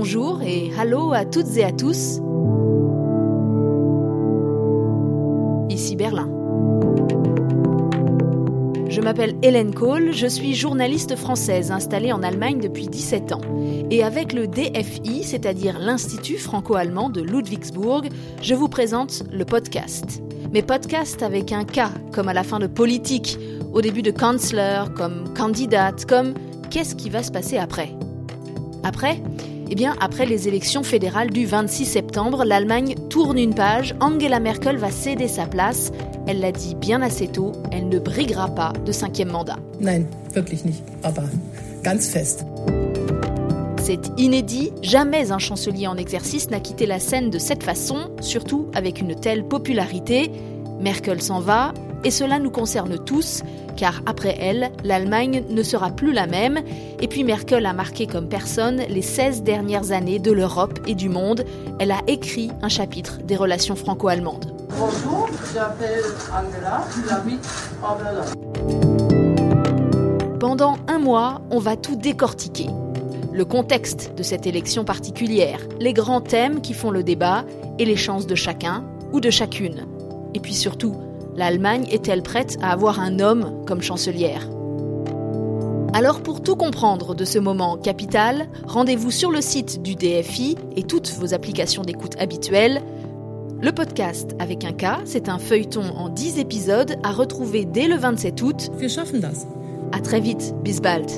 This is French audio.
bonjour et hallo à toutes et à tous. Ici Berlin. Je m'appelle Hélène Kohl, je suis journaliste française installée en Allemagne depuis 17 ans. Et avec le DFI, c'est-à-dire l'Institut franco-allemand de Ludwigsburg, je vous présente le podcast. Mais podcast avec un K, comme à la fin de politique, au début de Kanzler, comme candidate, comme qu'est-ce qui va se passer après? Après Eh bien, après les élections fédérales du 26 septembre, l'Allemagne tourne une page, Angela Merkel va céder sa place. Elle l'a dit bien assez tôt, elle ne briguera pas de cinquième mandat. Nein, wirklich nicht, aber ganz fest. C'est inédit, jamais un chancelier en exercice n'a quitté la scène de cette façon, surtout avec une telle popularité. Merkel s'en va, et cela nous concerne tous, car après elle, l'Allemagne ne sera plus la même, et puis Merkel a marqué comme personne les 16 dernières années de l'Europe et du monde. Elle a écrit un chapitre des relations franco-allemandes. Bonjour, j'appelle Angela, j'habite à Berlin. Pendant un mois, on va tout décortiquer. Le contexte de cette élection particulière, les grands thèmes qui font le débat et les chances de chacun ou de chacune. Et puis surtout, l'Allemagne est-elle prête à avoir un homme comme chancelière alors pour tout comprendre de ce moment capital, rendez-vous sur le site du DFI et toutes vos applications d'écoute habituelles. Le podcast avec un K, c'est un feuilleton en 10 épisodes à retrouver dès le 27 août. Wir schaffen das. À très vite, bis bald.